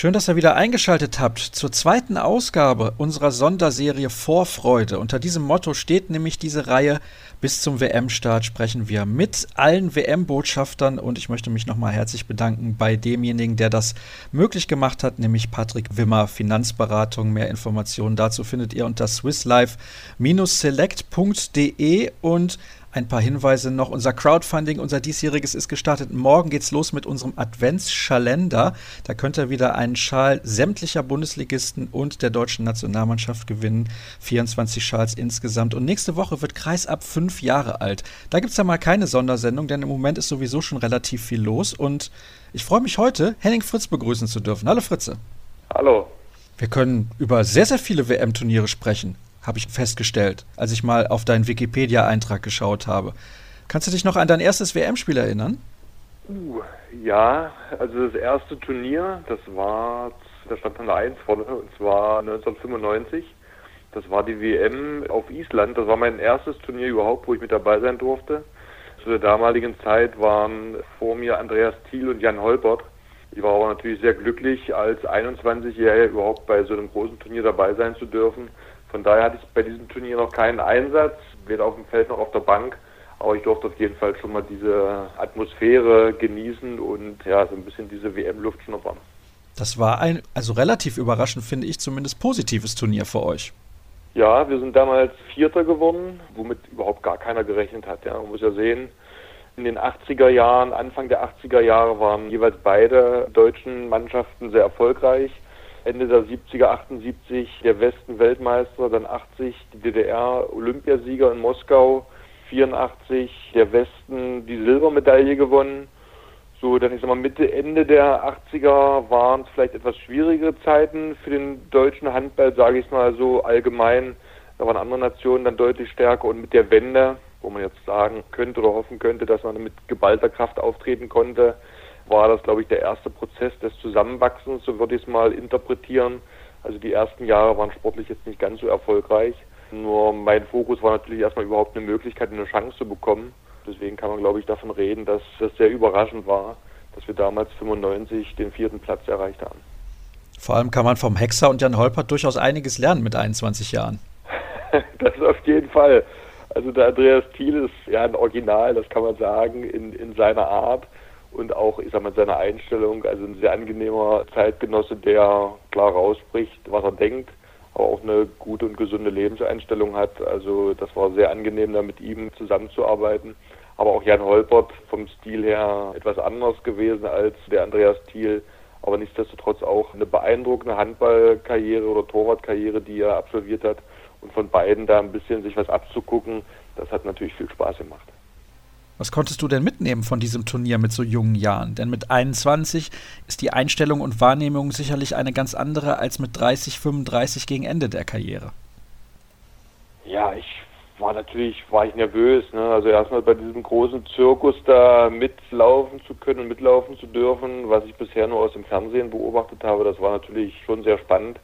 Schön, dass ihr wieder eingeschaltet habt zur zweiten Ausgabe unserer Sonderserie Vorfreude. Unter diesem Motto steht nämlich diese Reihe. Bis zum WM-Start sprechen wir mit allen WM-Botschaftern und ich möchte mich nochmal herzlich bedanken bei demjenigen, der das möglich gemacht hat, nämlich Patrick Wimmer, Finanzberatung. Mehr Informationen dazu findet ihr unter swisslife-select.de und ein paar Hinweise noch. Unser Crowdfunding, unser diesjähriges ist gestartet. Morgen geht's los mit unserem Adventsschalender. Da könnt ihr wieder einen Schal sämtlicher Bundesligisten und der deutschen Nationalmannschaft gewinnen. 24 Schals insgesamt. Und nächste Woche wird Kreis ab fünf Jahre alt. Da gibt's ja mal keine Sondersendung, denn im Moment ist sowieso schon relativ viel los. Und ich freue mich heute, Henning Fritz begrüßen zu dürfen. Hallo Fritze. Hallo. Wir können über sehr, sehr viele WM-Turniere sprechen habe ich festgestellt, als ich mal auf deinen Wikipedia-Eintrag geschaut habe. Kannst du dich noch an dein erstes WM-Spiel erinnern? Uh, ja, also das erste Turnier, das war, da stand dann eine 1 vorne, und zwar 1995. Das war die WM auf Island. Das war mein erstes Turnier überhaupt, wo ich mit dabei sein durfte. Zu der damaligen Zeit waren vor mir Andreas Thiel und Jan Holpert. Ich war aber natürlich sehr glücklich, als 21-Jähriger überhaupt bei so einem großen Turnier dabei sein zu dürfen. Von daher hatte ich bei diesem Turnier noch keinen Einsatz, weder auf dem Feld noch auf der Bank. Aber ich durfte auf jeden Fall schon mal diese Atmosphäre genießen und ja, so ein bisschen diese WM-Luft schnuppern. Das war ein, also relativ überraschend, finde ich, zumindest positives Turnier für euch. Ja, wir sind damals Vierter geworden, womit überhaupt gar keiner gerechnet hat. Ja. Man muss ja sehen, in den 80er Jahren, Anfang der 80er Jahre waren jeweils beide deutschen Mannschaften sehr erfolgreich. Ende der 70er, 78 der Westen Weltmeister, dann 80 die DDR Olympiasieger in Moskau, 84 der Westen die Silbermedaille gewonnen. So, dann ich sag mal Mitte, Ende der 80er waren es vielleicht etwas schwierigere Zeiten für den deutschen Handball, sage ich mal so allgemein. Da waren andere Nationen dann deutlich stärker und mit der Wende, wo man jetzt sagen könnte oder hoffen könnte, dass man mit geballter Kraft auftreten konnte, war das, glaube ich, der erste Prozess des Zusammenwachsens, so würde ich es mal interpretieren. Also die ersten Jahre waren sportlich jetzt nicht ganz so erfolgreich. Nur mein Fokus war natürlich erstmal überhaupt eine Möglichkeit, eine Chance zu bekommen. Deswegen kann man, glaube ich, davon reden, dass das sehr überraschend war, dass wir damals 95 den vierten Platz erreicht haben. Vor allem kann man vom Hexer und Jan Holpert durchaus einiges lernen mit 21 Jahren. das auf jeden Fall. Also der Andreas Thiel ist ja ein Original, das kann man sagen, in, in seiner Art und auch, ich sag mal, seine Einstellung, also ein sehr angenehmer Zeitgenosse, der klar rausspricht, was er denkt, aber auch eine gute und gesunde Lebenseinstellung hat. Also das war sehr angenehm, da mit ihm zusammenzuarbeiten. Aber auch Jan Holpert vom Stil her etwas anders gewesen als der Andreas Thiel. Aber nichtsdestotrotz auch eine beeindruckende Handballkarriere oder Torwartkarriere, die er absolviert hat. Und von beiden da ein bisschen sich was abzugucken, das hat natürlich viel Spaß gemacht. Was konntest du denn mitnehmen von diesem Turnier mit so jungen Jahren? Denn mit 21 ist die Einstellung und Wahrnehmung sicherlich eine ganz andere als mit 30, 35 gegen Ende der Karriere. Ja, ich war natürlich, war ich nervös. Ne? Also erstmal bei diesem großen Zirkus da mitlaufen zu können und mitlaufen zu dürfen, was ich bisher nur aus dem Fernsehen beobachtet habe, das war natürlich schon sehr spannend.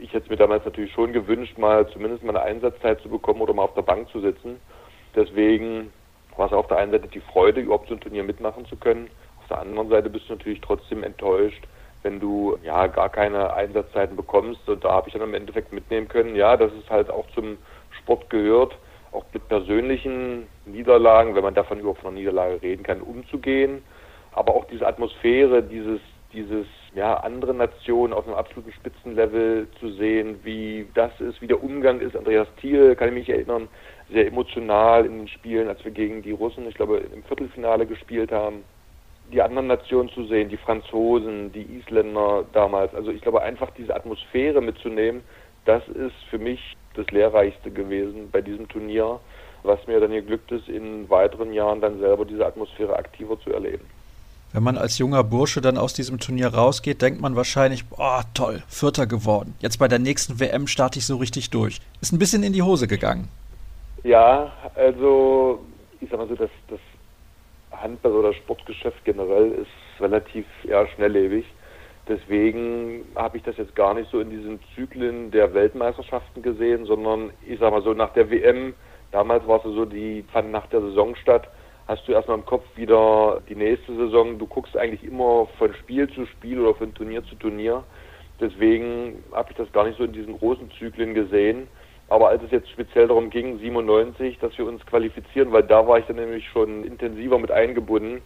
Ich hätte mir damals natürlich schon gewünscht, mal zumindest mal eine Einsatzzeit zu bekommen oder mal auf der Bank zu sitzen. Deswegen es auf der einen Seite die Freude, überhaupt so ein Turnier mitmachen zu können. Auf der anderen Seite bist du natürlich trotzdem enttäuscht, wenn du ja gar keine Einsatzzeiten bekommst. Und da habe ich dann im Endeffekt mitnehmen können, ja, dass es halt auch zum Sport gehört, auch mit persönlichen Niederlagen, wenn man davon überhaupt von einer Niederlage reden kann, umzugehen. Aber auch diese Atmosphäre, dieses, dieses, ja, andere Nationen auf einem absoluten Spitzenlevel zu sehen, wie das ist, wie der Umgang ist. Andreas Thiel, kann ich mich erinnern, sehr emotional in den Spielen, als wir gegen die Russen, ich glaube, im Viertelfinale gespielt haben. Die anderen Nationen zu sehen, die Franzosen, die Isländer damals. Also ich glaube, einfach diese Atmosphäre mitzunehmen, das ist für mich das Lehrreichste gewesen bei diesem Turnier, was mir dann geglückt ist, in weiteren Jahren dann selber diese Atmosphäre aktiver zu erleben. Wenn man als junger Bursche dann aus diesem Turnier rausgeht, denkt man wahrscheinlich, boah, toll, Vierter geworden. Jetzt bei der nächsten WM starte ich so richtig durch. Ist ein bisschen in die Hose gegangen. Ja, also ich sag mal so, das, das Handball- oder Sportgeschäft generell ist relativ eher schnelllebig. Deswegen habe ich das jetzt gar nicht so in diesen Zyklen der Weltmeisterschaften gesehen, sondern ich sag mal so nach der WM, damals war es so, die fand nach der Saison statt, hast du erstmal im Kopf wieder die nächste Saison. Du guckst eigentlich immer von Spiel zu Spiel oder von Turnier zu Turnier. Deswegen habe ich das gar nicht so in diesen großen Zyklen gesehen. Aber als es jetzt speziell darum ging, 97, dass wir uns qualifizieren, weil da war ich dann nämlich schon intensiver mit eingebunden,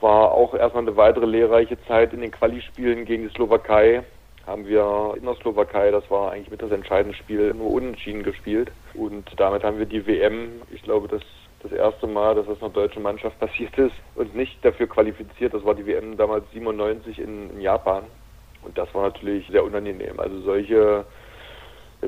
war auch erstmal eine weitere lehrreiche Zeit in den Quali-Spielen gegen die Slowakei. Haben wir in der Slowakei, das war eigentlich mit das entscheidende Spiel, nur unentschieden gespielt. Und damit haben wir die WM, ich glaube, das das erste Mal, dass das einer deutschen Mannschaft passiert ist und nicht dafür qualifiziert. Das war die WM damals 97 in, in Japan. Und das war natürlich sehr unangenehm. Also solche,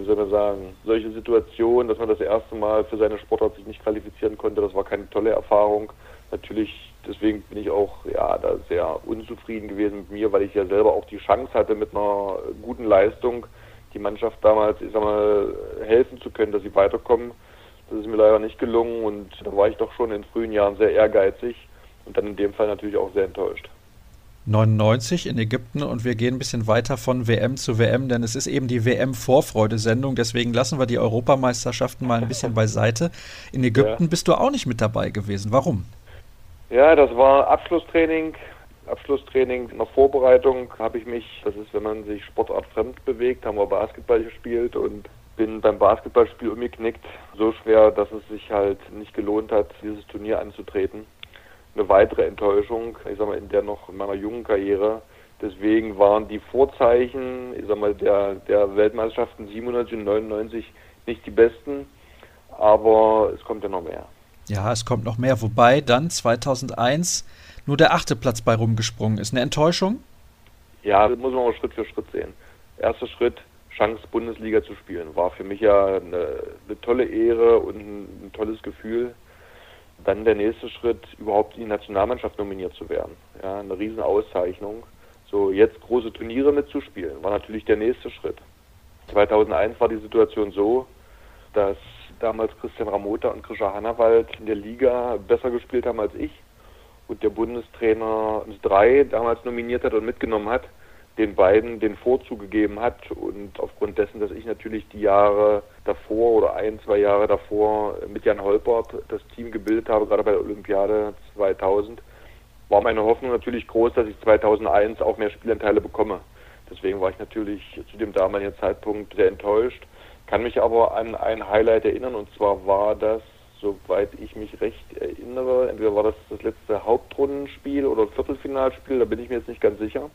wie soll man sagen, solche Situationen, dass man das erste Mal für seine Sportart sich nicht qualifizieren konnte, das war keine tolle Erfahrung. Natürlich, deswegen bin ich auch ja, da sehr unzufrieden gewesen mit mir, weil ich ja selber auch die Chance hatte, mit einer guten Leistung die Mannschaft damals, ich sag mal, helfen zu können, dass sie weiterkommen. Das ist mir leider nicht gelungen und da war ich doch schon in frühen Jahren sehr ehrgeizig und dann in dem Fall natürlich auch sehr enttäuscht. 99 in Ägypten und wir gehen ein bisschen weiter von WM zu WM, denn es ist eben die WM-Vorfreude-Sendung, deswegen lassen wir die Europameisterschaften mal ein bisschen beiseite. In Ägypten ja. bist du auch nicht mit dabei gewesen. Warum? Ja, das war Abschlusstraining. Abschlusstraining, in der Vorbereitung habe ich mich, das ist, wenn man sich sportartfremd bewegt, haben wir Basketball gespielt und bin beim Basketballspiel umgeknickt. So schwer, dass es sich halt nicht gelohnt hat, dieses Turnier anzutreten. Eine weitere Enttäuschung, ich sag mal, in der noch in meiner jungen Karriere. Deswegen waren die Vorzeichen, ich sag mal, der, der Weltmeisterschaften 97 und 99 nicht die besten, aber es kommt ja noch mehr. Ja, es kommt noch mehr, wobei dann 2001 nur der achte Platz bei rumgesprungen ist. Eine Enttäuschung? Ja, das muss man auch Schritt für Schritt sehen. Erster Schritt, Chance, Bundesliga zu spielen. War für mich ja eine, eine tolle Ehre und ein, ein, tolles Gefühl. Dann der nächste Schritt, überhaupt in die Nationalmannschaft nominiert zu werden. Ja, eine Riesenauszeichnung. So, jetzt große Turniere mitzuspielen, war natürlich der nächste Schritt. 2001 war die Situation so, dass damals Christian Ramota und Krischer Hannawald in der Liga besser gespielt haben als ich und der Bundestrainer uns drei damals nominiert hat und mitgenommen hat den beiden den Vorzug gegeben hat und aufgrund dessen, dass ich natürlich die Jahre davor oder ein, zwei Jahre davor mit Jan Holpert das Team gebildet habe, gerade bei der Olympiade 2000, war meine Hoffnung natürlich groß, dass ich 2001 auch mehr Spielanteile bekomme. Deswegen war ich natürlich zu dem damaligen Zeitpunkt sehr enttäuscht, kann mich aber an ein Highlight erinnern und zwar war das, soweit ich mich recht erinnere, entweder war das das letzte Hauptrundenspiel oder Viertelfinalspiel, da bin ich mir jetzt nicht ganz sicher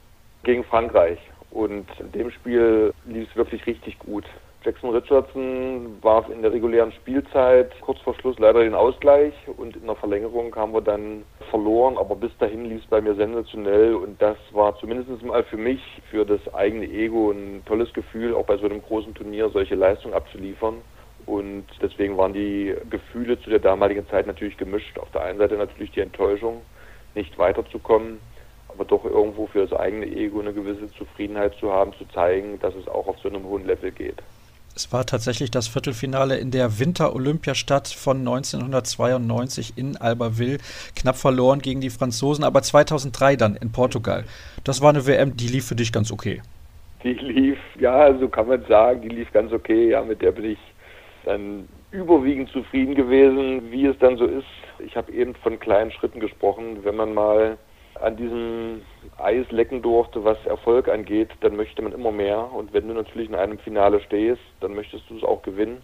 gegen Frankreich. Und in dem Spiel lief es wirklich richtig gut. Jackson Richardson warf in der regulären Spielzeit kurz vor Schluss leider den Ausgleich und in der Verlängerung haben wir dann verloren, aber bis dahin lief es bei mir sensationell und das war zumindest mal für mich, für das eigene Ego ein tolles Gefühl, auch bei so einem großen Turnier solche Leistungen abzuliefern. Und deswegen waren die Gefühle zu der damaligen Zeit natürlich gemischt. Auf der einen Seite natürlich die Enttäuschung, nicht weiterzukommen aber doch irgendwo für das eigene Ego eine gewisse Zufriedenheit zu haben, zu zeigen, dass es auch auf so einem hohen Level geht. Es war tatsächlich das Viertelfinale in der Winter-Olympiastadt von 1992 in Albertville. Knapp verloren gegen die Franzosen, aber 2003 dann in Portugal. Das war eine WM, die lief für dich ganz okay. Die lief, ja, so kann man sagen, die lief ganz okay. Ja, mit der bin ich dann überwiegend zufrieden gewesen, wie es dann so ist. Ich habe eben von kleinen Schritten gesprochen. Wenn man mal an diesem Eis lecken durfte, was Erfolg angeht, dann möchte man immer mehr. Und wenn du natürlich in einem Finale stehst, dann möchtest du es auch gewinnen.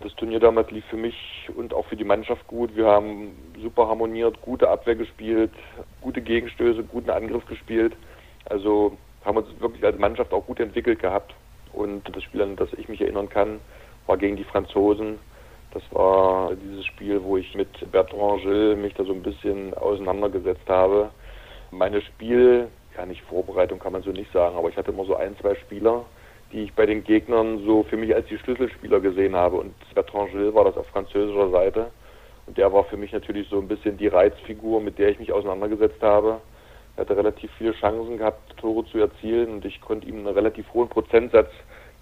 Das Turnier damals lief für mich und auch für die Mannschaft gut. Wir haben super harmoniert, gute Abwehr gespielt, gute Gegenstöße, guten Angriff gespielt. Also haben uns wirklich als Mannschaft auch gut entwickelt gehabt. Und das Spiel, an das ich mich erinnern kann, war gegen die Franzosen. Das war dieses Spiel, wo ich mit Bertrand Gilles mich da so ein bisschen auseinandergesetzt habe meine Spiel, ja nicht Vorbereitung kann man so nicht sagen, aber ich hatte immer so ein, zwei Spieler, die ich bei den Gegnern so für mich als die Schlüsselspieler gesehen habe. Und Bertrand Gilles war das auf französischer Seite. Und der war für mich natürlich so ein bisschen die Reizfigur, mit der ich mich auseinandergesetzt habe. Er hatte relativ viele Chancen gehabt, Tore zu erzielen und ich konnte ihm einen relativ hohen Prozentsatz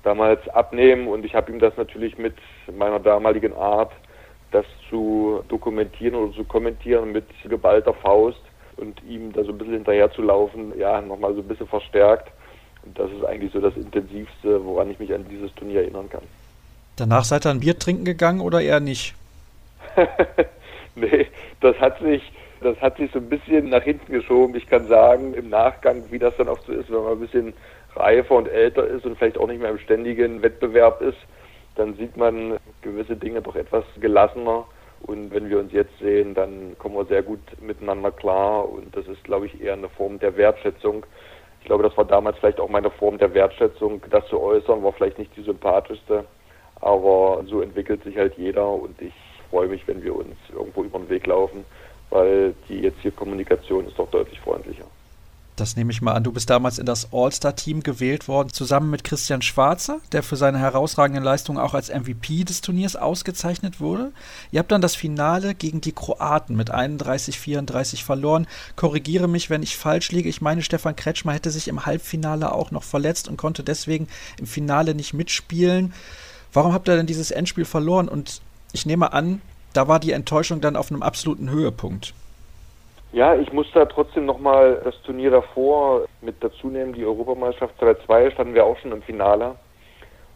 damals abnehmen und ich habe ihm das natürlich mit meiner damaligen Art, das zu dokumentieren oder zu kommentieren mit geballter Faust, und ihm da so ein bisschen hinterher zu laufen, ja, nochmal so ein bisschen verstärkt. Und das ist eigentlich so das Intensivste, woran ich mich an dieses Turnier erinnern kann. Danach seid ihr ein Bier trinken gegangen oder eher nicht? nee, das hat sich, das hat sich so ein bisschen nach hinten geschoben. Ich kann sagen, im Nachgang, wie das dann oft so ist, wenn man ein bisschen reifer und älter ist und vielleicht auch nicht mehr im ständigen Wettbewerb ist, dann sieht man gewisse Dinge doch etwas gelassener. Und wenn wir uns jetzt sehen, dann kommen wir sehr gut miteinander klar. Und das ist, glaube ich, eher eine Form der Wertschätzung. Ich glaube, das war damals vielleicht auch meine Form der Wertschätzung. Das zu äußern war vielleicht nicht die sympathischste. Aber so entwickelt sich halt jeder. Und ich freue mich, wenn wir uns irgendwo über den Weg laufen, weil die jetzt hier Kommunikation ist doch deutlich freundlicher. Das nehme ich mal an. Du bist damals in das All-Star-Team gewählt worden, zusammen mit Christian Schwarzer, der für seine herausragenden Leistungen auch als MVP des Turniers ausgezeichnet wurde. Ihr habt dann das Finale gegen die Kroaten mit 31-34 verloren. Korrigiere mich, wenn ich falsch liege. Ich meine, Stefan Kretschmer hätte sich im Halbfinale auch noch verletzt und konnte deswegen im Finale nicht mitspielen. Warum habt ihr denn dieses Endspiel verloren? Und ich nehme an, da war die Enttäuschung dann auf einem absoluten Höhepunkt. Ja, ich muss da trotzdem nochmal das Turnier davor mit dazu nehmen. Die Europameisterschaft 2002 standen wir auch schon im Finale.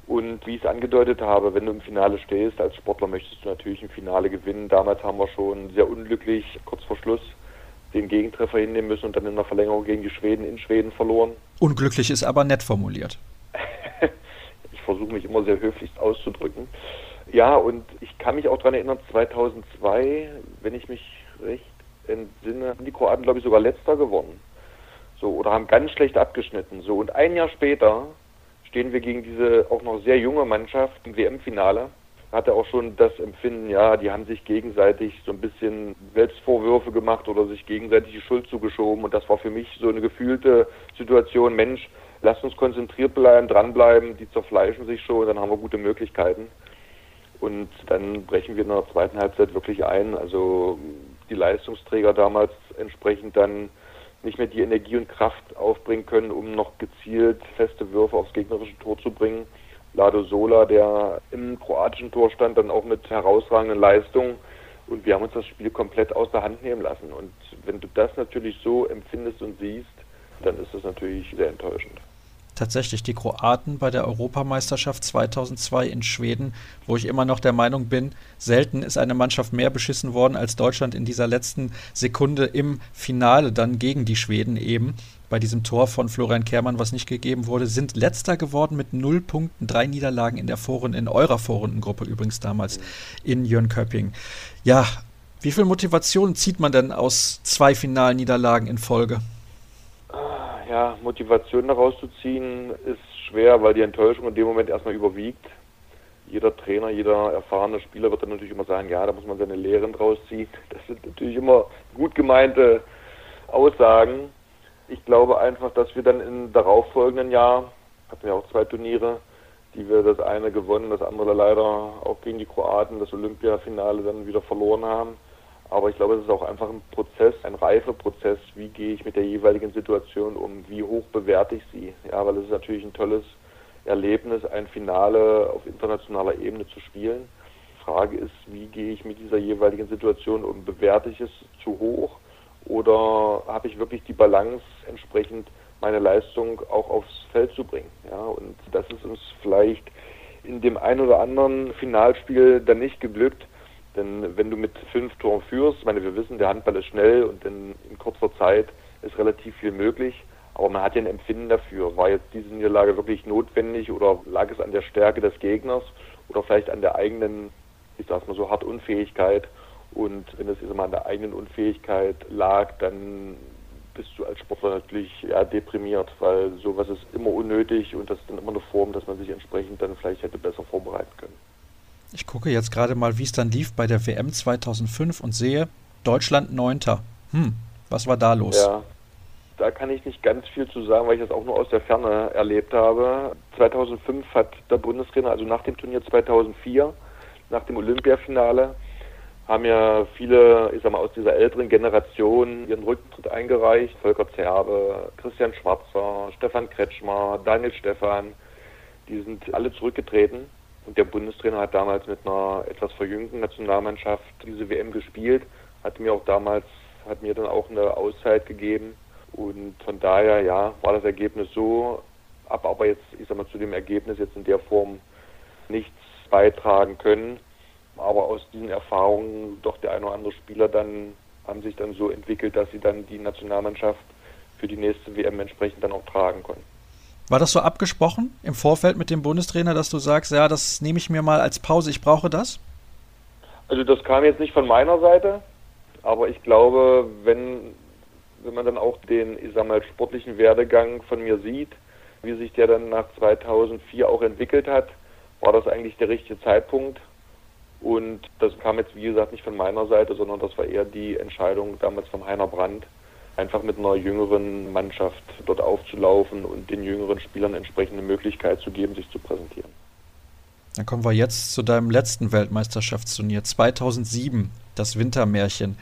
Und wie ich es angedeutet habe, wenn du im Finale stehst, als Sportler möchtest du natürlich im Finale gewinnen. Damals haben wir schon sehr unglücklich kurz vor Schluss den Gegentreffer hinnehmen müssen und dann in der Verlängerung gegen die Schweden in Schweden verloren. Unglücklich ist aber nett formuliert. ich versuche mich immer sehr höflich auszudrücken. Ja, und ich kann mich auch daran erinnern, 2002, wenn ich mich recht entsinne, haben die Kroaten, glaube ich, sogar letzter gewonnen. So, oder haben ganz schlecht abgeschnitten. So, und ein Jahr später stehen wir gegen diese auch noch sehr junge Mannschaft im WM-Finale. Hatte auch schon das Empfinden, ja, die haben sich gegenseitig so ein bisschen Selbstvorwürfe gemacht oder sich gegenseitig die Schuld zugeschoben. Und das war für mich so eine gefühlte Situation, Mensch, lasst uns konzentriert bleiben, dranbleiben, die zerfleischen sich schon, dann haben wir gute Möglichkeiten. Und dann brechen wir in der zweiten Halbzeit wirklich ein. Also die Leistungsträger damals entsprechend dann nicht mehr die Energie und Kraft aufbringen können, um noch gezielt feste Würfe aufs gegnerische Tor zu bringen. Lado Sola, der im kroatischen Tor stand, dann auch mit herausragenden Leistungen. Und wir haben uns das Spiel komplett aus der Hand nehmen lassen. Und wenn du das natürlich so empfindest und siehst, dann ist das natürlich sehr enttäuschend tatsächlich die Kroaten bei der Europameisterschaft 2002 in Schweden, wo ich immer noch der Meinung bin, selten ist eine Mannschaft mehr beschissen worden als Deutschland in dieser letzten Sekunde im Finale dann gegen die Schweden eben. Bei diesem Tor von Florian Kehrmann, was nicht gegeben wurde, sind letzter geworden mit null Punkten, drei Niederlagen in der Vorrunde, in eurer Vorrundengruppe übrigens damals in Jönköping. Ja, wie viel Motivation zieht man denn aus zwei Finalniederlagen in Folge? Ja, Motivation daraus zu ziehen, ist schwer, weil die Enttäuschung in dem Moment erstmal überwiegt. Jeder Trainer, jeder erfahrene Spieler wird dann natürlich immer sagen, ja, da muss man seine Lehren draus ziehen. Das sind natürlich immer gut gemeinte Aussagen. Ich glaube einfach, dass wir dann im darauffolgenden Jahr, hatten wir auch zwei Turniere, die wir das eine gewonnen, das andere leider auch gegen die Kroaten, das Olympiafinale dann wieder verloren haben aber ich glaube, es ist auch einfach ein Prozess, ein Reifeprozess. Wie gehe ich mit der jeweiligen Situation um? Wie hoch bewerte ich sie? Ja, weil es ist natürlich ein tolles Erlebnis, ein Finale auf internationaler Ebene zu spielen. Die Frage ist, wie gehe ich mit dieser jeweiligen Situation um? Bewerte ich es zu hoch oder habe ich wirklich die Balance entsprechend meine Leistung auch aufs Feld zu bringen? Ja, und das ist uns vielleicht in dem einen oder anderen Finalspiel dann nicht geglückt. Denn wenn du mit fünf Toren führst, ich meine, wir wissen, der Handball ist schnell und in, in kurzer Zeit ist relativ viel möglich. Aber man hat ja ein Empfinden dafür. War jetzt diese Niederlage wirklich notwendig oder lag es an der Stärke des Gegners oder vielleicht an der eigenen, ich sag's mal so, hart Unfähigkeit? Und wenn es mal an der eigenen Unfähigkeit lag, dann bist du als Sportler natürlich ja, deprimiert, weil sowas ist immer unnötig und das ist dann immer eine Form, dass man sich entsprechend dann vielleicht hätte besser vorbereiten können. Ich gucke jetzt gerade mal, wie es dann lief bei der WM 2005 und sehe Deutschland Neunter. Hm, was war da los? Ja, da kann ich nicht ganz viel zu sagen, weil ich das auch nur aus der Ferne erlebt habe. 2005 hat der Bundestrainer, also nach dem Turnier 2004, nach dem Olympiafinale, haben ja viele, ich sag mal, aus dieser älteren Generation ihren Rücktritt eingereicht. Volker Zerbe, Christian Schwarzer, Stefan Kretschmer, Daniel Stefan, die sind alle zurückgetreten. Und der Bundestrainer hat damals mit einer etwas verjüngten Nationalmannschaft diese WM gespielt, hat mir auch damals, hat mir dann auch eine Auszeit gegeben. Und von daher, ja, war das Ergebnis so, ab aber jetzt, ich sag mal, zu dem Ergebnis jetzt in der Form nichts beitragen können. aber aus diesen Erfahrungen doch der eine oder andere Spieler dann haben sich dann so entwickelt, dass sie dann die Nationalmannschaft für die nächste WM entsprechend dann auch tragen konnten. War das so abgesprochen im Vorfeld mit dem Bundestrainer, dass du sagst, ja, das nehme ich mir mal als Pause, ich brauche das? Also das kam jetzt nicht von meiner Seite, aber ich glaube, wenn, wenn man dann auch den, ich sag mal, sportlichen Werdegang von mir sieht, wie sich der dann nach 2004 auch entwickelt hat, war das eigentlich der richtige Zeitpunkt. Und das kam jetzt, wie gesagt, nicht von meiner Seite, sondern das war eher die Entscheidung damals von Heiner Brandt, einfach mit einer jüngeren Mannschaft dort aufzulaufen und den jüngeren Spielern entsprechende Möglichkeit zu geben, sich zu präsentieren. Dann kommen wir jetzt zu deinem letzten Weltmeisterschaftsturnier 2007, das Wintermärchen.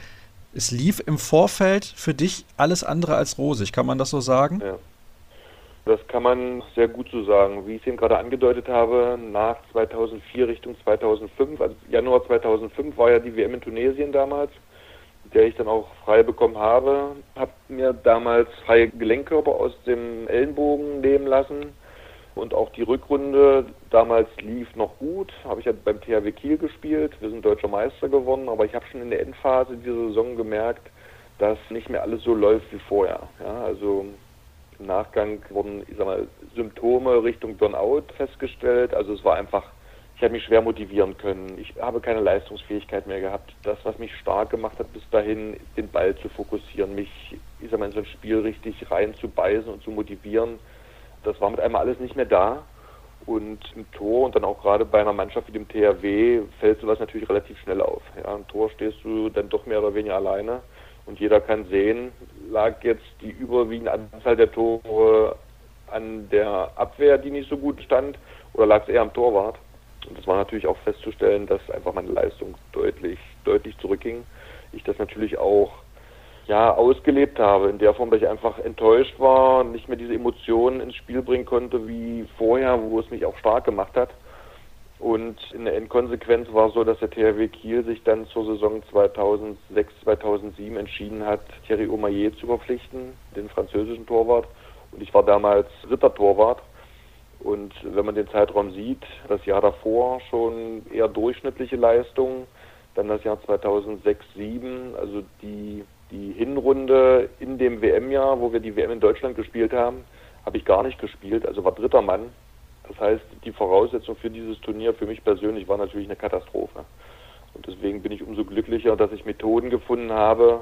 Es lief im Vorfeld für dich alles andere als rosig, kann man das so sagen? Ja. Das kann man sehr gut so sagen. Wie ich es eben gerade angedeutet habe, nach 2004 Richtung 2005, also Januar 2005 war ja die WM in Tunesien damals, der ich dann auch frei bekommen habe. Habe mir damals freie Gelenkkörper aus dem Ellenbogen nehmen lassen und auch die Rückrunde damals lief noch gut. Habe ich ja beim THW Kiel gespielt. Wir sind deutscher Meister geworden, aber ich habe schon in der Endphase dieser Saison gemerkt, dass nicht mehr alles so läuft wie vorher. Ja, also im Nachgang wurden ich sag mal, Symptome Richtung Burnout festgestellt. Also es war einfach, ich habe mich schwer motivieren können. Ich habe keine Leistungsfähigkeit mehr gehabt. Das, was mich stark gemacht hat, bis dahin, den Ball zu fokussieren, mich ich sag mal, in so ein Spiel richtig reinzubeißen und zu motivieren, das war mit einmal alles nicht mehr da. Und im Tor und dann auch gerade bei einer Mannschaft wie dem THW fällt sowas natürlich relativ schnell auf. Ja, im Tor stehst du dann doch mehr oder weniger alleine. Und jeder kann sehen, lag jetzt die überwiegende Anzahl der Tore an der Abwehr, die nicht so gut stand, oder lag es eher am Torwart? Und das war natürlich auch festzustellen, dass einfach meine Leistung deutlich, deutlich zurückging. Ich das natürlich auch ja, ausgelebt habe, in der Form, dass ich einfach enttäuscht war, nicht mehr diese Emotionen ins Spiel bringen konnte wie vorher, wo es mich auch stark gemacht hat. Und in der Endkonsequenz war es so, dass der THW Kiel sich dann zur Saison 2006, 2007 entschieden hat, Thierry Omayer zu verpflichten, den französischen Torwart. Und ich war damals dritter Torwart. Und wenn man den Zeitraum sieht, das Jahr davor schon eher durchschnittliche Leistungen, dann das Jahr 2006, 2007, also die, die Hinrunde in dem WM-Jahr, wo wir die WM in Deutschland gespielt haben, habe ich gar nicht gespielt, also war dritter Mann das heißt, die Voraussetzung für dieses Turnier für mich persönlich war natürlich eine Katastrophe. Und deswegen bin ich umso glücklicher, dass ich Methoden gefunden habe,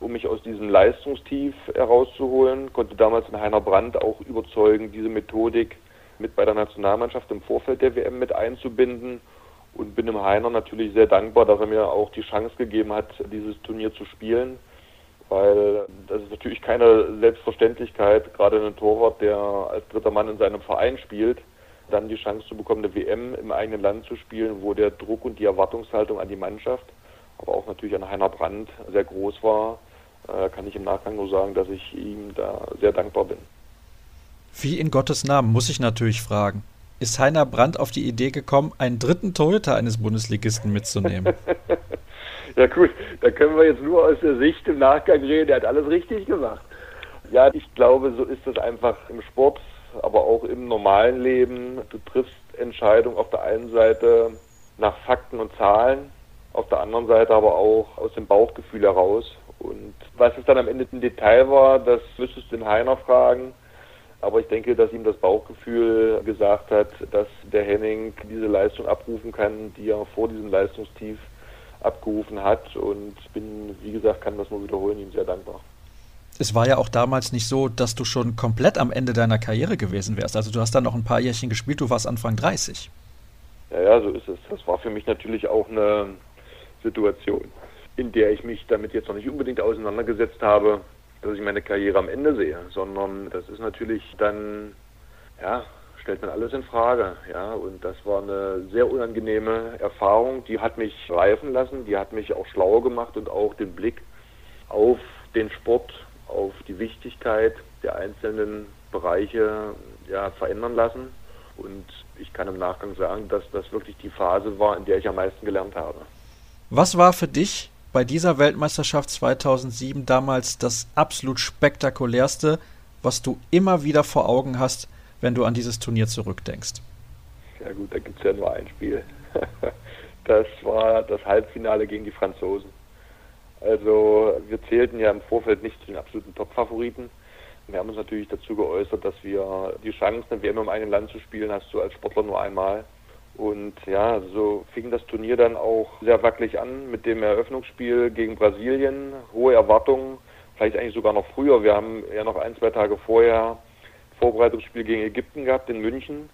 um mich aus diesem Leistungstief herauszuholen. Konnte damals in Heiner Brandt auch überzeugen, diese Methodik mit bei der Nationalmannschaft im Vorfeld der WM mit einzubinden. Und bin dem Heiner natürlich sehr dankbar, dass er mir auch die Chance gegeben hat, dieses Turnier zu spielen. Weil das ist natürlich keine Selbstverständlichkeit, gerade ein Torwart, der als dritter Mann in seinem Verein spielt, dann die Chance zu bekommen, eine WM im eigenen Land zu spielen, wo der Druck und die Erwartungshaltung an die Mannschaft, aber auch natürlich an Heiner Brandt sehr groß war, äh, kann ich im Nachgang nur sagen, dass ich ihm da sehr dankbar bin. Wie in Gottes Namen, muss ich natürlich fragen. Ist Heiner Brandt auf die Idee gekommen, einen dritten Torhüter eines Bundesligisten mitzunehmen? ja gut, da können wir jetzt nur aus der Sicht im Nachgang reden. Er hat alles richtig gemacht. Ja, ich glaube, so ist es einfach im Sport aber auch im normalen Leben. Du triffst Entscheidungen auf der einen Seite nach Fakten und Zahlen, auf der anderen Seite aber auch aus dem Bauchgefühl heraus. Und was es dann am Ende im Detail war, das müsstest du den Heiner fragen. Aber ich denke, dass ihm das Bauchgefühl gesagt hat, dass der Henning diese Leistung abrufen kann, die er vor diesem Leistungstief abgerufen hat. Und bin, wie gesagt, kann das nur wiederholen, ihm sehr dankbar es war ja auch damals nicht so, dass du schon komplett am Ende deiner Karriere gewesen wärst. Also du hast dann noch ein paar Jährchen gespielt, du warst Anfang 30. Ja, ja, so ist es. Das war für mich natürlich auch eine Situation, in der ich mich damit jetzt noch nicht unbedingt auseinandergesetzt habe, dass ich meine Karriere am Ende sehe, sondern das ist natürlich dann, ja, stellt man alles in Frage, ja, und das war eine sehr unangenehme Erfahrung, die hat mich reifen lassen, die hat mich auch schlauer gemacht und auch den Blick auf den Sport auf die Wichtigkeit der einzelnen Bereiche ja, verändern lassen. Und ich kann im Nachgang sagen, dass das wirklich die Phase war, in der ich am meisten gelernt habe. Was war für dich bei dieser Weltmeisterschaft 2007 damals das absolut spektakulärste, was du immer wieder vor Augen hast, wenn du an dieses Turnier zurückdenkst? Ja gut, da gibt es ja nur ein Spiel. Das war das Halbfinale gegen die Franzosen. Also wir zählten ja im Vorfeld nicht zu den absoluten Top-Favoriten. Wir haben uns natürlich dazu geäußert, dass wir die Chance, eine WM im eigenen Land zu spielen, hast du als Sportler nur einmal. Und ja, so fing das Turnier dann auch sehr wackelig an mit dem Eröffnungsspiel gegen Brasilien. Hohe Erwartungen, vielleicht eigentlich sogar noch früher. Wir haben ja noch ein, zwei Tage vorher Vorbereitungsspiel gegen Ägypten gehabt in München,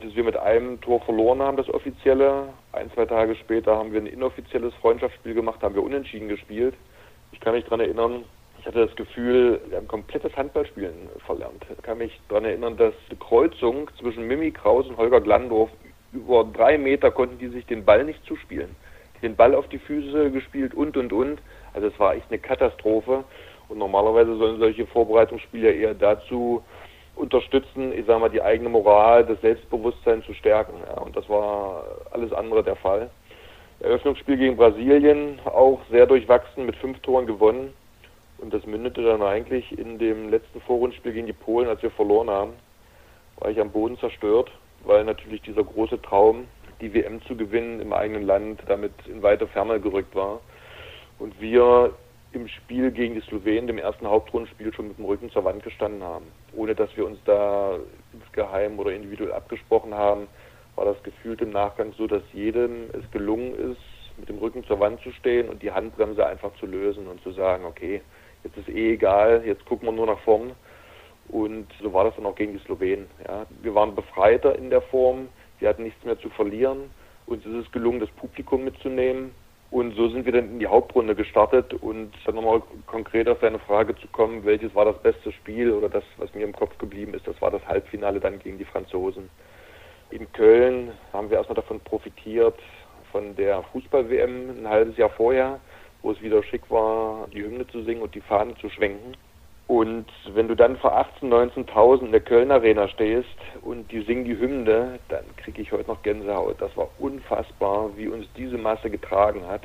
das wir mit einem Tor verloren haben, das offizielle. Ein, zwei Tage später haben wir ein inoffizielles Freundschaftsspiel gemacht, haben wir unentschieden gespielt. Ich kann mich daran erinnern, ich hatte das Gefühl, wir haben komplettes Handballspielen verlernt. Ich kann mich daran erinnern, dass die Kreuzung zwischen Mimi Kraus und Holger Glandorf über drei Meter konnten die sich den Ball nicht zuspielen. Den Ball auf die Füße gespielt und und und. Also es war echt eine Katastrophe. Und normalerweise sollen solche Vorbereitungsspiele eher dazu unterstützen, ich sage mal, die eigene Moral, das Selbstbewusstsein zu stärken. Ja, und das war alles andere der Fall. Eröffnungsspiel gegen Brasilien auch sehr durchwachsen, mit fünf Toren gewonnen. Und das mündete dann eigentlich in dem letzten Vorrundspiel gegen die Polen, als wir verloren haben, war ich am Boden zerstört, weil natürlich dieser große Traum, die WM zu gewinnen im eigenen Land, damit in weite Ferne gerückt war. Und wir im Spiel gegen die Slowenen, dem ersten Hauptrundenspiel, schon mit dem Rücken zur Wand gestanden haben. Ohne dass wir uns da insgeheim oder individuell abgesprochen haben, war das gefühlt im Nachgang so, dass jedem es gelungen ist, mit dem Rücken zur Wand zu stehen und die Handbremse einfach zu lösen und zu sagen, okay, jetzt ist eh egal, jetzt gucken wir nur nach vorn. Und so war das dann auch gegen die Slowenen. Ja. Wir waren befreiter in der Form, wir hatten nichts mehr zu verlieren. Uns ist es gelungen, das Publikum mitzunehmen. Und so sind wir dann in die Hauptrunde gestartet und dann nochmal konkret auf deine Frage zu kommen, welches war das beste Spiel oder das, was mir im Kopf geblieben ist, das war das Halbfinale dann gegen die Franzosen. In Köln haben wir erstmal davon profitiert, von der Fußball-WM ein halbes Jahr vorher, wo es wieder schick war, die Hymne zu singen und die Fahne zu schwenken. Und wenn du dann vor 18.000, 19.000 in der Köln Arena stehst und die singen die Hymne, dann kriege ich heute noch Gänsehaut. Das war unfassbar, wie uns diese Masse getragen hat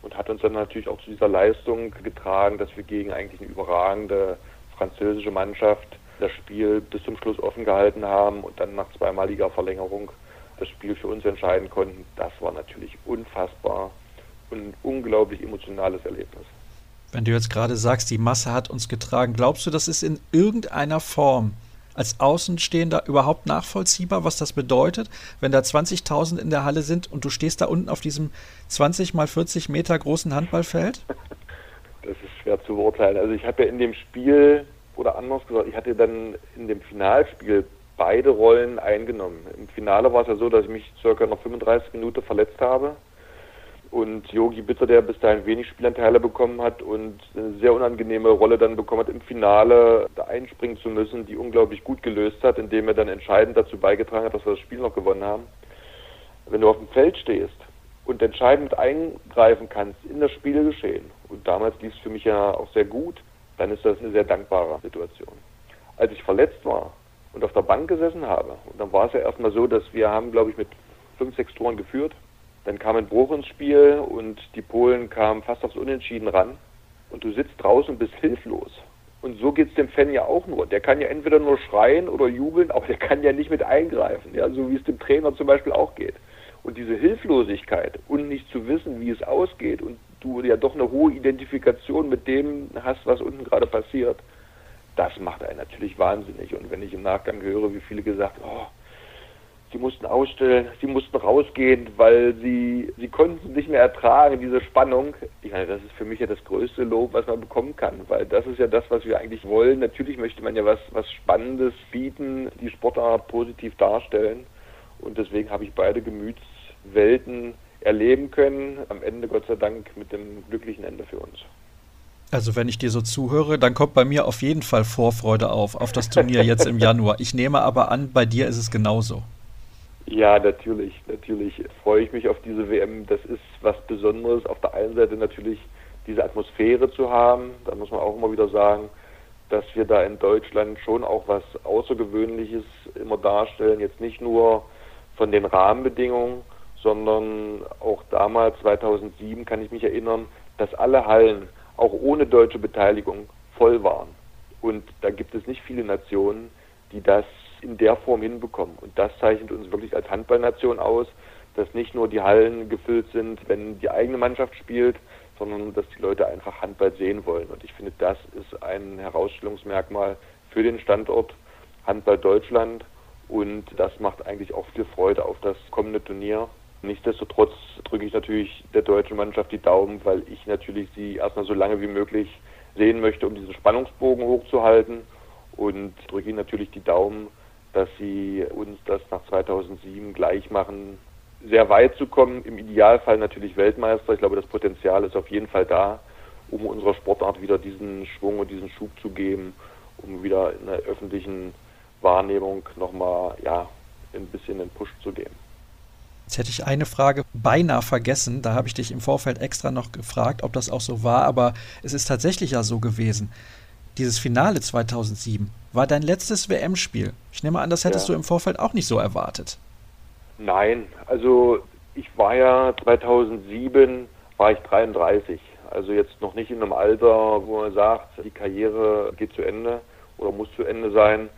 und hat uns dann natürlich auch zu dieser Leistung getragen, dass wir gegen eigentlich eine überragende französische Mannschaft das Spiel bis zum Schluss offen gehalten haben und dann nach zweimaliger Verlängerung das Spiel für uns entscheiden konnten. Das war natürlich unfassbar und ein unglaublich emotionales Erlebnis. Wenn du jetzt gerade sagst, die Masse hat uns getragen, glaubst du, das ist in irgendeiner Form als Außenstehender überhaupt nachvollziehbar, was das bedeutet, wenn da 20.000 in der Halle sind und du stehst da unten auf diesem 20 mal 40 Meter großen Handballfeld? Das ist schwer zu beurteilen. Also ich habe ja in dem Spiel, oder anders gesagt, ich hatte dann in dem Finalspiel beide Rollen eingenommen. Im Finale war es ja so, dass ich mich circa noch 35 Minuten verletzt habe und Yogi Bitter, der bis dahin wenig Spielanteile bekommen hat und eine sehr unangenehme Rolle dann bekommen hat, im Finale da einspringen zu müssen, die unglaublich gut gelöst hat, indem er dann entscheidend dazu beigetragen hat, dass wir das Spiel noch gewonnen haben. Wenn du auf dem Feld stehst und entscheidend eingreifen kannst in das Spielgeschehen, und damals lief es für mich ja auch sehr gut, dann ist das eine sehr dankbare Situation. Als ich verletzt war und auf der Bank gesessen habe, und dann war es ja erstmal so, dass wir haben, glaube ich, mit fünf, sechs Toren geführt dann kam ein Bruch ins Spiel und die Polen kamen fast aufs Unentschieden ran. Und du sitzt draußen und bist hilflos. Und so geht es dem Fan ja auch nur. Der kann ja entweder nur schreien oder jubeln, aber der kann ja nicht mit eingreifen. Ja, so wie es dem Trainer zum Beispiel auch geht. Und diese Hilflosigkeit und nicht zu wissen, wie es ausgeht und du ja doch eine hohe Identifikation mit dem hast, was unten gerade passiert, das macht einen natürlich wahnsinnig. Und wenn ich im Nachgang höre, wie viele gesagt, oh, sie mussten ausstellen, sie mussten rausgehen, weil sie, sie konnten nicht mehr ertragen, diese Spannung. Ich meine, das ist für mich ja das größte Lob, was man bekommen kann, weil das ist ja das, was wir eigentlich wollen. Natürlich möchte man ja was, was Spannendes bieten, die Sportart positiv darstellen. Und deswegen habe ich beide Gemütswelten erleben können. Am Ende, Gott sei Dank, mit dem glücklichen Ende für uns. Also wenn ich dir so zuhöre, dann kommt bei mir auf jeden Fall Vorfreude auf, auf das Turnier jetzt im Januar. Ich nehme aber an, bei dir ist es genauso. Ja, natürlich, natürlich freue ich mich auf diese WM. Das ist was Besonderes. Auf der einen Seite natürlich diese Atmosphäre zu haben. Da muss man auch immer wieder sagen, dass wir da in Deutschland schon auch was Außergewöhnliches immer darstellen. Jetzt nicht nur von den Rahmenbedingungen, sondern auch damals, 2007, kann ich mich erinnern, dass alle Hallen, auch ohne deutsche Beteiligung, voll waren. Und da gibt es nicht viele Nationen, die das in der Form hinbekommen. Und das zeichnet uns wirklich als Handballnation aus, dass nicht nur die Hallen gefüllt sind, wenn die eigene Mannschaft spielt, sondern dass die Leute einfach Handball sehen wollen. Und ich finde, das ist ein Herausstellungsmerkmal für den Standort Handball Deutschland. Und das macht eigentlich auch viel Freude auf das kommende Turnier. Nichtsdestotrotz drücke ich natürlich der deutschen Mannschaft die Daumen, weil ich natürlich sie erstmal so lange wie möglich sehen möchte, um diesen Spannungsbogen hochzuhalten. Und drücke ihnen natürlich die Daumen, dass sie uns das nach 2007 gleich machen, sehr weit zu kommen. Im Idealfall natürlich Weltmeister. Ich glaube, das Potenzial ist auf jeden Fall da, um unserer Sportart wieder diesen Schwung und diesen Schub zu geben, um wieder in der öffentlichen Wahrnehmung nochmal ja, ein bisschen den Push zu geben. Jetzt hätte ich eine Frage beinahe vergessen. Da habe ich dich im Vorfeld extra noch gefragt, ob das auch so war. Aber es ist tatsächlich ja so gewesen. Dieses Finale 2007 war dein letztes WM-Spiel. Ich nehme an, das hättest ja. du im Vorfeld auch nicht so erwartet. Nein, also ich war ja 2007 war ich 33. Also jetzt noch nicht in einem Alter, wo man sagt, die Karriere geht zu Ende oder muss zu Ende sein.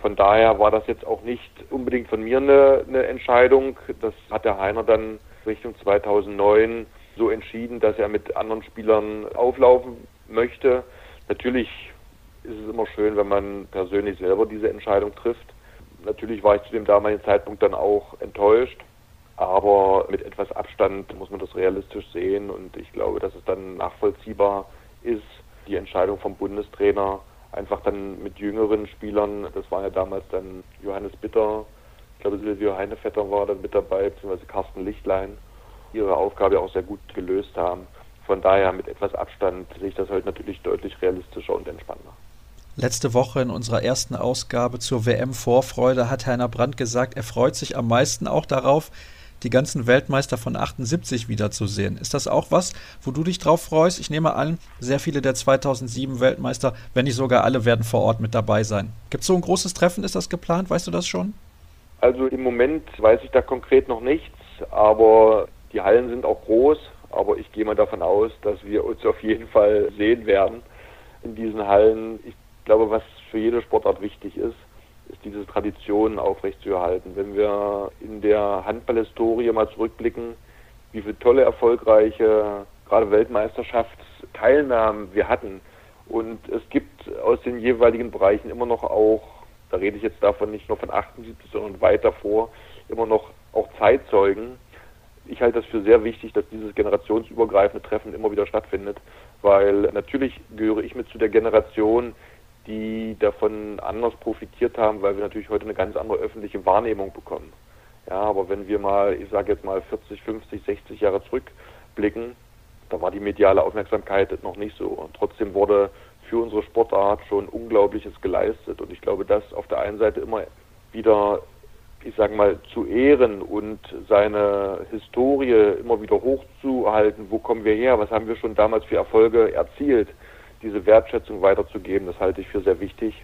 Von daher war das jetzt auch nicht unbedingt von mir eine, eine Entscheidung. Das hat der Heiner dann Richtung 2009 so entschieden, dass er mit anderen Spielern auflaufen möchte. Natürlich ist es immer schön, wenn man persönlich selber diese Entscheidung trifft. Natürlich war ich zu dem damaligen Zeitpunkt dann auch enttäuscht, aber mit etwas Abstand muss man das realistisch sehen und ich glaube, dass es dann nachvollziehbar ist, die Entscheidung vom Bundestrainer einfach dann mit jüngeren Spielern, das war ja damals dann Johannes Bitter, ich glaube Silvio Heinevetter war dann mit dabei, beziehungsweise Carsten Lichtlein, ihre Aufgabe auch sehr gut gelöst haben. Von daher mit etwas Abstand sehe ich das heute natürlich deutlich realistischer und entspannter. Letzte Woche in unserer ersten Ausgabe zur WM-Vorfreude hat Heiner Brandt gesagt, er freut sich am meisten auch darauf, die ganzen Weltmeister von 78 wiederzusehen. Ist das auch was, wo du dich drauf freust? Ich nehme an, sehr viele der 2007 Weltmeister, wenn nicht sogar alle, werden vor Ort mit dabei sein. Gibt es so ein großes Treffen? Ist das geplant? Weißt du das schon? Also im Moment weiß ich da konkret noch nichts, aber die Hallen sind auch groß. Aber ich gehe mal davon aus, dass wir uns auf jeden Fall sehen werden in diesen Hallen. Ich glaube, was für jede Sportart wichtig ist, ist diese Tradition aufrechtzuerhalten. Wenn wir in der Handballhistorie mal zurückblicken, wie viele tolle, erfolgreiche, gerade Weltmeisterschaftsteilnahmen wir hatten. Und es gibt aus den jeweiligen Bereichen immer noch auch, da rede ich jetzt davon nicht nur von 78, sondern weit davor, immer noch auch Zeitzeugen. Ich halte das für sehr wichtig, dass dieses generationsübergreifende Treffen immer wieder stattfindet, weil natürlich gehöre ich mit zu der Generation, die davon anders profitiert haben, weil wir natürlich heute eine ganz andere öffentliche Wahrnehmung bekommen. Ja, aber wenn wir mal, ich sage jetzt mal 40, 50, 60 Jahre zurückblicken, da war die mediale Aufmerksamkeit noch nicht so. Und trotzdem wurde für unsere Sportart schon Unglaubliches geleistet. Und ich glaube, das auf der einen Seite immer wieder, ich sage mal, zu ehren und seine Historie immer wieder hochzuhalten. Wo kommen wir her? Was haben wir schon damals für Erfolge erzielt? Diese Wertschätzung weiterzugeben, das halte ich für sehr wichtig.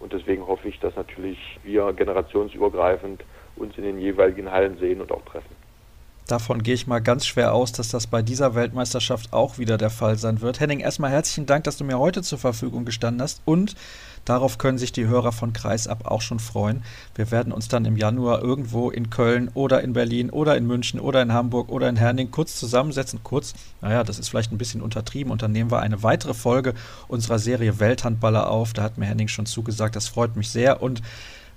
Und deswegen hoffe ich, dass natürlich wir generationsübergreifend uns in den jeweiligen Hallen sehen und auch treffen. Davon gehe ich mal ganz schwer aus, dass das bei dieser Weltmeisterschaft auch wieder der Fall sein wird. Henning, erstmal herzlichen Dank, dass du mir heute zur Verfügung gestanden hast und darauf können sich die Hörer von Kreisab auch schon freuen. Wir werden uns dann im Januar irgendwo in Köln oder in Berlin oder in München oder in Hamburg oder in Herning kurz zusammensetzen. Kurz, naja, das ist vielleicht ein bisschen untertrieben und dann nehmen wir eine weitere Folge unserer Serie Welthandballer auf. Da hat mir Henning schon zugesagt, das freut mich sehr und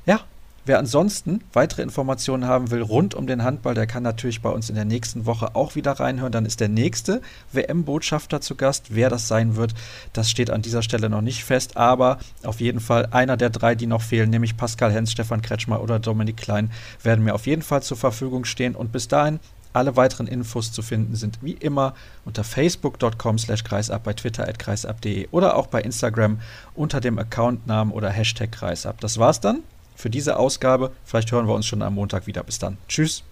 ja, Wer ansonsten weitere Informationen haben will rund um den Handball, der kann natürlich bei uns in der nächsten Woche auch wieder reinhören. Dann ist der nächste WM-Botschafter zu Gast. Wer das sein wird, das steht an dieser Stelle noch nicht fest. Aber auf jeden Fall einer der drei, die noch fehlen, nämlich Pascal Hens, Stefan Kretschmer oder Dominik Klein, werden mir auf jeden Fall zur Verfügung stehen. Und bis dahin alle weiteren Infos zu finden sind wie immer unter facebook.com slash kreisab, bei twitter at kreisab.de oder auch bei Instagram unter dem Accountnamen oder Hashtag kreisab. Das war's dann für diese Ausgabe. Vielleicht hören wir uns schon am Montag wieder. Bis dann. Tschüss.